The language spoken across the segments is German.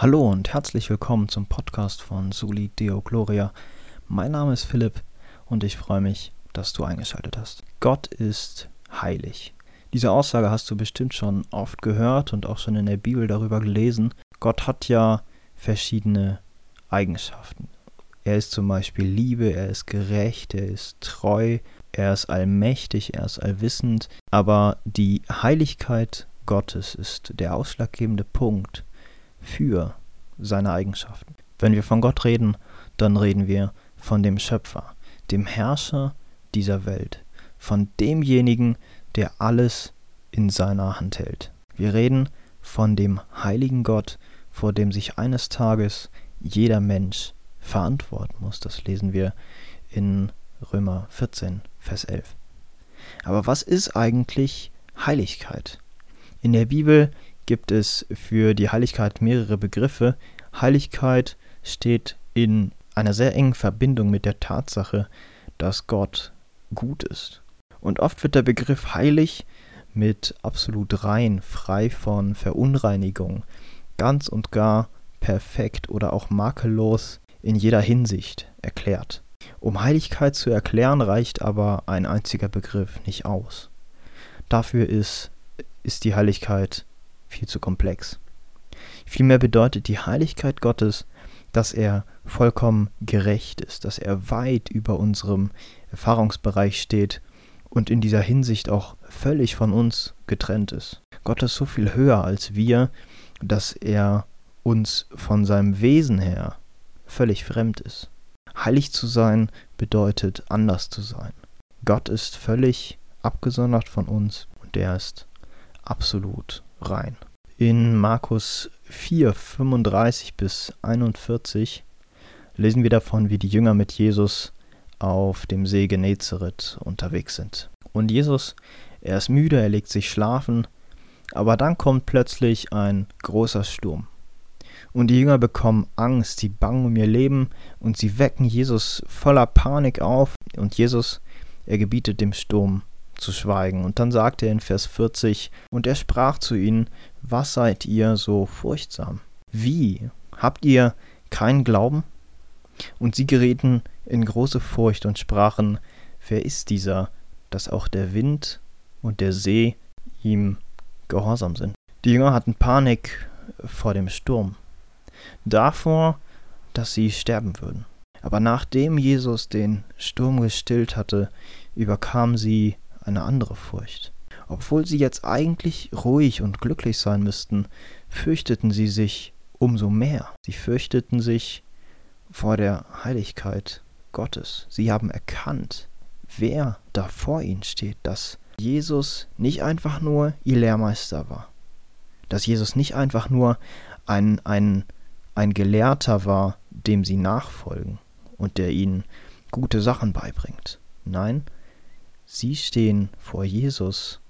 Hallo und herzlich willkommen zum Podcast von Soli Deo Gloria. Mein Name ist Philipp und ich freue mich, dass du eingeschaltet hast. Gott ist heilig. Diese Aussage hast du bestimmt schon oft gehört und auch schon in der Bibel darüber gelesen. Gott hat ja verschiedene Eigenschaften. Er ist zum Beispiel Liebe, er ist gerecht, er ist treu, er ist allmächtig, er ist allwissend. Aber die Heiligkeit Gottes ist der ausschlaggebende Punkt für seine Eigenschaften. Wenn wir von Gott reden, dann reden wir von dem Schöpfer, dem Herrscher dieser Welt, von demjenigen, der alles in seiner Hand hält. Wir reden von dem heiligen Gott, vor dem sich eines Tages jeder Mensch verantworten muss. Das lesen wir in Römer 14, Vers 11. Aber was ist eigentlich Heiligkeit? In der Bibel gibt es für die Heiligkeit mehrere Begriffe. Heiligkeit steht in einer sehr engen Verbindung mit der Tatsache, dass Gott gut ist. Und oft wird der Begriff heilig mit absolut rein, frei von Verunreinigung, ganz und gar perfekt oder auch makellos in jeder Hinsicht erklärt. Um Heiligkeit zu erklären, reicht aber ein einziger Begriff nicht aus. Dafür ist, ist die Heiligkeit viel zu komplex. Vielmehr bedeutet die Heiligkeit Gottes, dass er vollkommen gerecht ist, dass er weit über unserem Erfahrungsbereich steht und in dieser Hinsicht auch völlig von uns getrennt ist. Gott ist so viel höher als wir, dass er uns von seinem Wesen her völlig fremd ist. Heilig zu sein bedeutet anders zu sein. Gott ist völlig abgesondert von uns und er ist absolut rein. In Markus 4, 35 bis 41 lesen wir davon, wie die Jünger mit Jesus auf dem See Genezareth unterwegs sind. Und Jesus, er ist müde, er legt sich schlafen, aber dann kommt plötzlich ein großer Sturm. Und die Jünger bekommen Angst, sie bangen um ihr Leben und sie wecken Jesus voller Panik auf. Und Jesus, er gebietet dem Sturm zu schweigen. Und dann sagt er in Vers 40, und er sprach zu ihnen, was seid ihr so furchtsam? Wie? Habt ihr keinen Glauben? Und sie gerieten in große Furcht und sprachen, wer ist dieser, dass auch der Wind und der See ihm gehorsam sind? Die Jünger hatten Panik vor dem Sturm, davor, dass sie sterben würden. Aber nachdem Jesus den Sturm gestillt hatte, überkam sie eine andere Furcht. Obwohl sie jetzt eigentlich ruhig und glücklich sein müssten, fürchteten sie sich umso mehr. Sie fürchteten sich vor der Heiligkeit Gottes. Sie haben erkannt, wer da vor ihnen steht, dass Jesus nicht einfach nur ihr Lehrmeister war, dass Jesus nicht einfach nur ein, ein, ein Gelehrter war, dem sie nachfolgen und der ihnen gute Sachen beibringt. Nein, Sie stehen vor Jesus,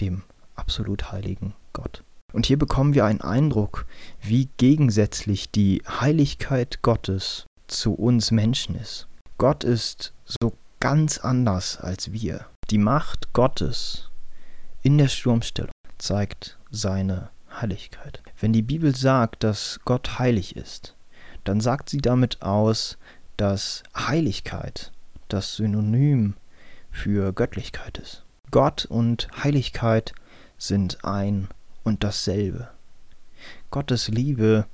dem absolut heiligen Gott. Und hier bekommen wir einen Eindruck, wie gegensätzlich die Heiligkeit Gottes zu uns Menschen ist. Gott ist so ganz anders als wir. Die Macht Gottes in der Sturmstellung zeigt seine Heiligkeit. Wenn die Bibel sagt, dass Gott heilig ist, dann sagt sie damit aus, dass Heiligkeit das Synonym für Göttlichkeit ist. Gott und Heiligkeit sind ein und dasselbe. Gottes Liebe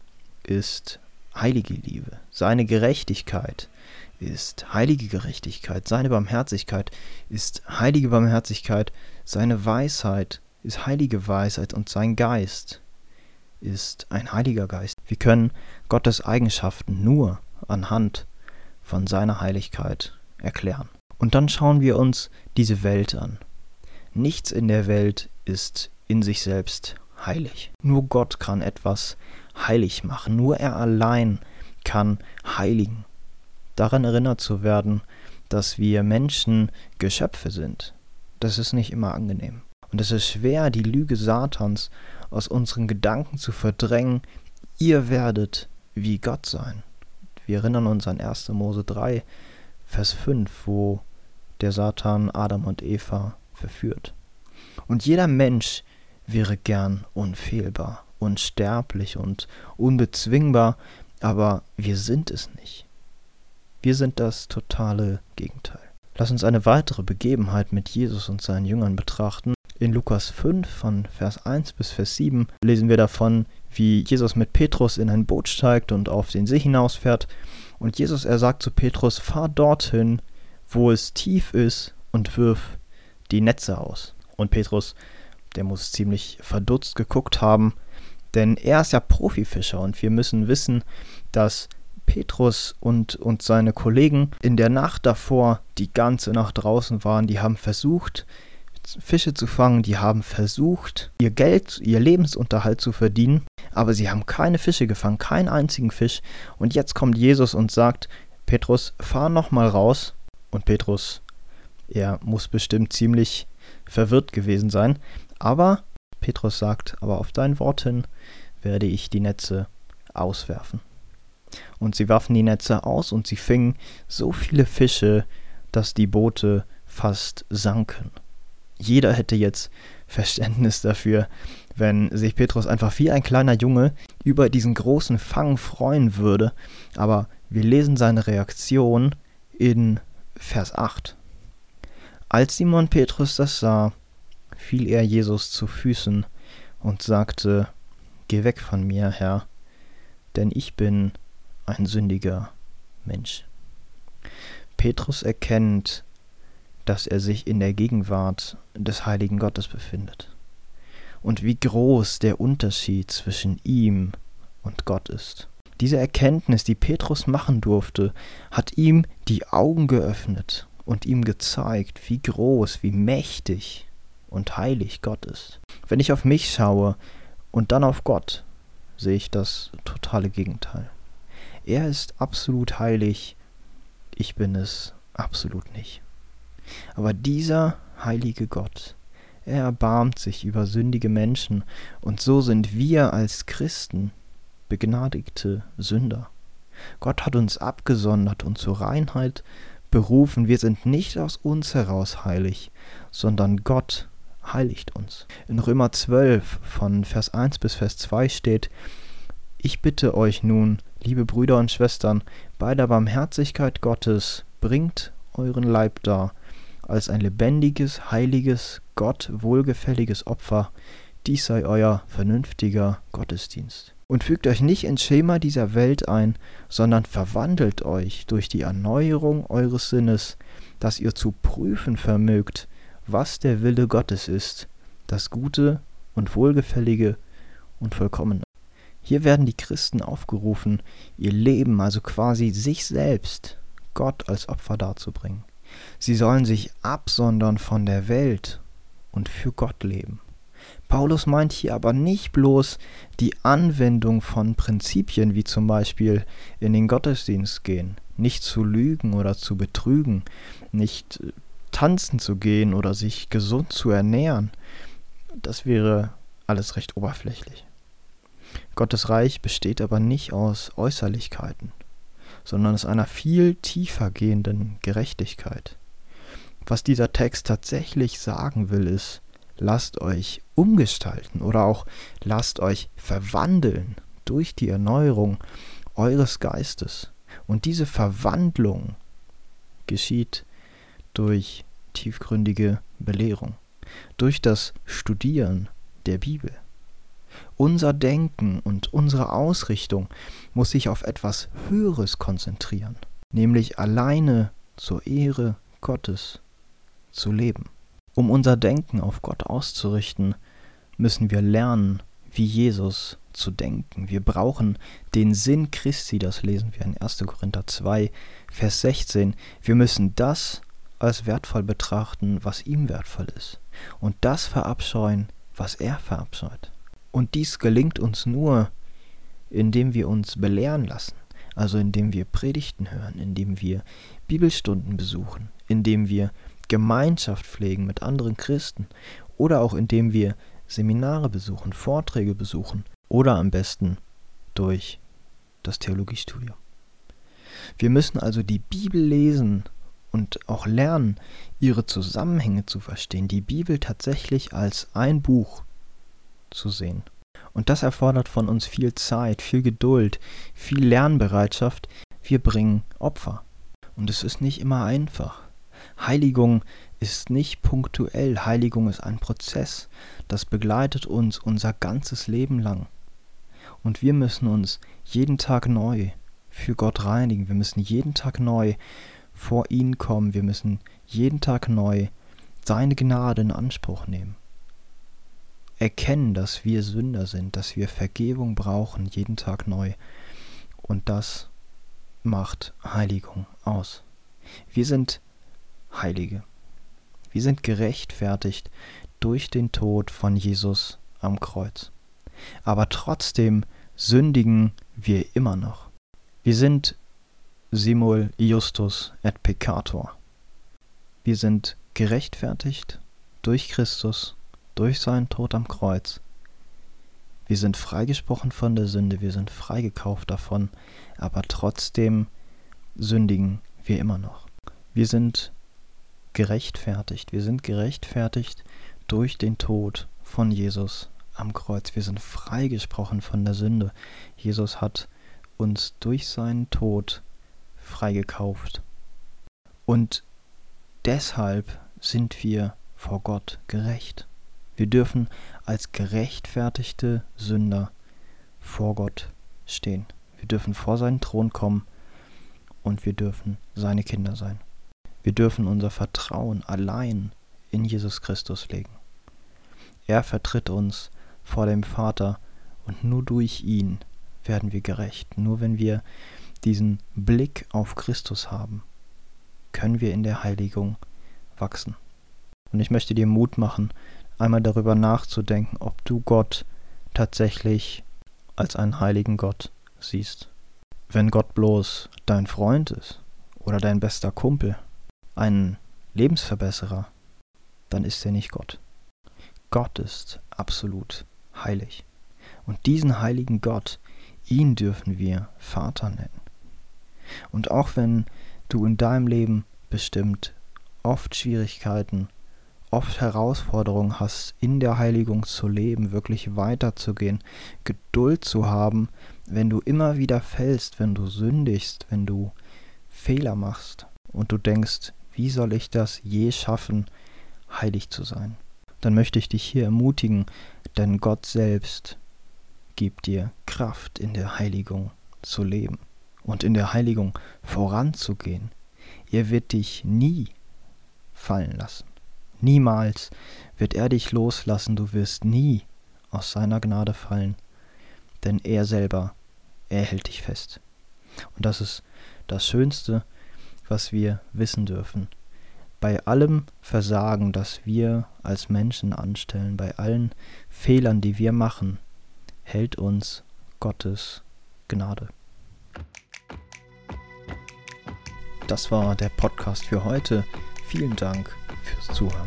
ist heilige Liebe. Seine Gerechtigkeit ist heilige Gerechtigkeit. Seine Barmherzigkeit ist heilige Barmherzigkeit. Seine Weisheit ist heilige Weisheit und sein Geist ist ein heiliger Geist. Wir können Gottes Eigenschaften nur anhand von seiner Heiligkeit erklären. Und dann schauen wir uns diese Welt an. Nichts in der Welt ist in sich selbst heilig. Nur Gott kann etwas heilig machen. Nur er allein kann heiligen. Daran erinnert zu werden, dass wir Menschen Geschöpfe sind, das ist nicht immer angenehm. Und es ist schwer, die Lüge Satans aus unseren Gedanken zu verdrängen, ihr werdet wie Gott sein. Wir erinnern uns an 1. Mose 3, Vers 5, wo der Satan Adam und Eva verführt. Und jeder Mensch wäre gern unfehlbar unsterblich und unbezwingbar, aber wir sind es nicht. Wir sind das totale Gegenteil. Lass uns eine weitere Begebenheit mit Jesus und seinen Jüngern betrachten. In Lukas 5 von Vers 1 bis Vers 7 lesen wir davon, wie Jesus mit Petrus in ein Boot steigt und auf den See hinausfährt. Und Jesus, er sagt zu Petrus, fahr dorthin, wo es tief ist und wirf die Netze aus. Und Petrus, der muss ziemlich verdutzt geguckt haben, denn er ist ja Profifischer und wir müssen wissen, dass Petrus und, und seine Kollegen in der Nacht davor die ganze Nacht draußen waren. Die haben versucht, Fische zu fangen, die haben versucht, ihr Geld, ihr Lebensunterhalt zu verdienen, aber sie haben keine Fische gefangen, keinen einzigen Fisch. Und jetzt kommt Jesus und sagt, Petrus, fahr nochmal raus. Und Petrus, er muss bestimmt ziemlich verwirrt gewesen sein. Aber Petrus sagt, aber auf dein Wort hin werde ich die Netze auswerfen. Und sie warfen die Netze aus und sie fingen so viele Fische, dass die Boote fast sanken. Jeder hätte jetzt Verständnis dafür, wenn sich Petrus einfach wie ein kleiner Junge über diesen großen Fang freuen würde. Aber wir lesen seine Reaktion in Vers 8. Als Simon Petrus das sah, fiel er Jesus zu Füßen und sagte, Geh weg von mir, Herr, denn ich bin ein sündiger Mensch. Petrus erkennt, dass er sich in der Gegenwart des heiligen Gottes befindet und wie groß der Unterschied zwischen ihm und Gott ist. Diese Erkenntnis, die Petrus machen durfte, hat ihm die Augen geöffnet und ihm gezeigt, wie groß, wie mächtig und heilig Gott ist. Wenn ich auf mich schaue und dann auf Gott, sehe ich das totale Gegenteil. Er ist absolut heilig, ich bin es absolut nicht. Aber dieser heilige Gott, er erbarmt sich über sündige Menschen, und so sind wir als Christen begnadigte Sünder. Gott hat uns abgesondert und zur Reinheit berufen. Wir sind nicht aus uns heraus heilig, sondern Gott heiligt uns. In Römer 12 von Vers 1 bis Vers 2 steht, Ich bitte euch nun, liebe Brüder und Schwestern, bei der Barmherzigkeit Gottes bringt euren Leib dar, als ein lebendiges, heiliges, Gott wohlgefälliges Opfer, dies sei euer vernünftiger Gottesdienst. Und fügt euch nicht ins Schema dieser Welt ein, sondern verwandelt euch durch die Erneuerung eures Sinnes, dass ihr zu prüfen vermögt, was der Wille Gottes ist, das Gute und Wohlgefällige und Vollkommene. Hier werden die Christen aufgerufen, ihr Leben, also quasi sich selbst, Gott als Opfer darzubringen. Sie sollen sich absondern von der Welt und für Gott leben. Paulus meint hier aber nicht bloß die Anwendung von Prinzipien wie zum Beispiel in den Gottesdienst gehen, nicht zu lügen oder zu betrügen, nicht äh, tanzen zu gehen oder sich gesund zu ernähren. Das wäre alles recht oberflächlich. Gottes Reich besteht aber nicht aus Äußerlichkeiten sondern aus einer viel tiefer gehenden Gerechtigkeit. Was dieser Text tatsächlich sagen will, ist, lasst euch umgestalten oder auch lasst euch verwandeln durch die Erneuerung eures Geistes. Und diese Verwandlung geschieht durch tiefgründige Belehrung, durch das Studieren der Bibel. Unser Denken und unsere Ausrichtung muss sich auf etwas Höheres konzentrieren, nämlich alleine zur Ehre Gottes zu leben. Um unser Denken auf Gott auszurichten, müssen wir lernen, wie Jesus zu denken. Wir brauchen den Sinn Christi, das lesen wir in 1. Korinther 2, Vers 16. Wir müssen das als wertvoll betrachten, was ihm wertvoll ist, und das verabscheuen, was er verabscheut. Und dies gelingt uns nur, indem wir uns belehren lassen, also indem wir Predigten hören, indem wir Bibelstunden besuchen, indem wir Gemeinschaft pflegen mit anderen Christen oder auch indem wir Seminare besuchen, Vorträge besuchen oder am besten durch das Theologiestudium. Wir müssen also die Bibel lesen und auch lernen, ihre Zusammenhänge zu verstehen, die Bibel tatsächlich als ein Buch zu sehen. Und das erfordert von uns viel Zeit, viel Geduld, viel Lernbereitschaft. Wir bringen Opfer. Und es ist nicht immer einfach. Heiligung ist nicht punktuell. Heiligung ist ein Prozess. Das begleitet uns unser ganzes Leben lang. Und wir müssen uns jeden Tag neu für Gott reinigen. Wir müssen jeden Tag neu vor ihn kommen. Wir müssen jeden Tag neu seine Gnade in Anspruch nehmen. Erkennen, dass wir Sünder sind, dass wir Vergebung brauchen, jeden Tag neu. Und das macht Heiligung aus. Wir sind Heilige. Wir sind gerechtfertigt durch den Tod von Jesus am Kreuz. Aber trotzdem sündigen wir immer noch. Wir sind simul justus et peccator. Wir sind gerechtfertigt durch Christus, durch seinen Tod am Kreuz. Wir sind freigesprochen von der Sünde, wir sind freigekauft davon, aber trotzdem sündigen wir immer noch. Wir sind gerechtfertigt, wir sind gerechtfertigt durch den Tod von Jesus am Kreuz. Wir sind freigesprochen von der Sünde. Jesus hat uns durch seinen Tod freigekauft. Und deshalb sind wir vor Gott gerecht. Wir dürfen als gerechtfertigte Sünder vor Gott stehen. Wir dürfen vor seinen Thron kommen und wir dürfen seine Kinder sein. Wir dürfen unser Vertrauen allein in Jesus Christus legen. Er vertritt uns vor dem Vater und nur durch ihn werden wir gerecht. Nur wenn wir diesen Blick auf Christus haben, können wir in der Heiligung wachsen. Und ich möchte dir Mut machen, einmal darüber nachzudenken, ob du Gott tatsächlich als einen heiligen Gott siehst. Wenn Gott bloß dein Freund ist oder dein bester Kumpel, ein Lebensverbesserer, dann ist er nicht Gott. Gott ist absolut heilig. Und diesen heiligen Gott, ihn dürfen wir Vater nennen. Und auch wenn du in deinem Leben bestimmt oft Schwierigkeiten, oft Herausforderungen hast, in der Heiligung zu leben, wirklich weiterzugehen, Geduld zu haben, wenn du immer wieder fällst, wenn du sündigst, wenn du Fehler machst und du denkst, wie soll ich das je schaffen, heilig zu sein? Dann möchte ich dich hier ermutigen, denn Gott selbst gibt dir Kraft in der Heiligung zu leben und in der Heiligung voranzugehen. Er wird dich nie fallen lassen. Niemals wird er dich loslassen, du wirst nie aus seiner Gnade fallen, denn er selber, er hält dich fest. Und das ist das Schönste, was wir wissen dürfen. Bei allem Versagen, das wir als Menschen anstellen, bei allen Fehlern, die wir machen, hält uns Gottes Gnade. Das war der Podcast für heute. Vielen Dank fürs Zuhören.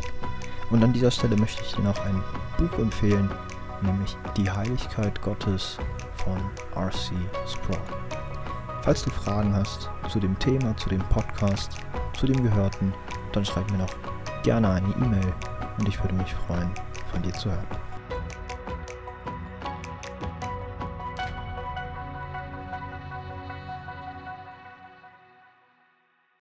Und an dieser Stelle möchte ich dir noch ein Buch empfehlen, nämlich Die Heiligkeit Gottes von R.C. Sproul. Falls du Fragen hast zu dem Thema, zu dem Podcast, zu dem Gehörten, dann schreib mir noch gerne eine E-Mail und ich würde mich freuen, von dir zu hören.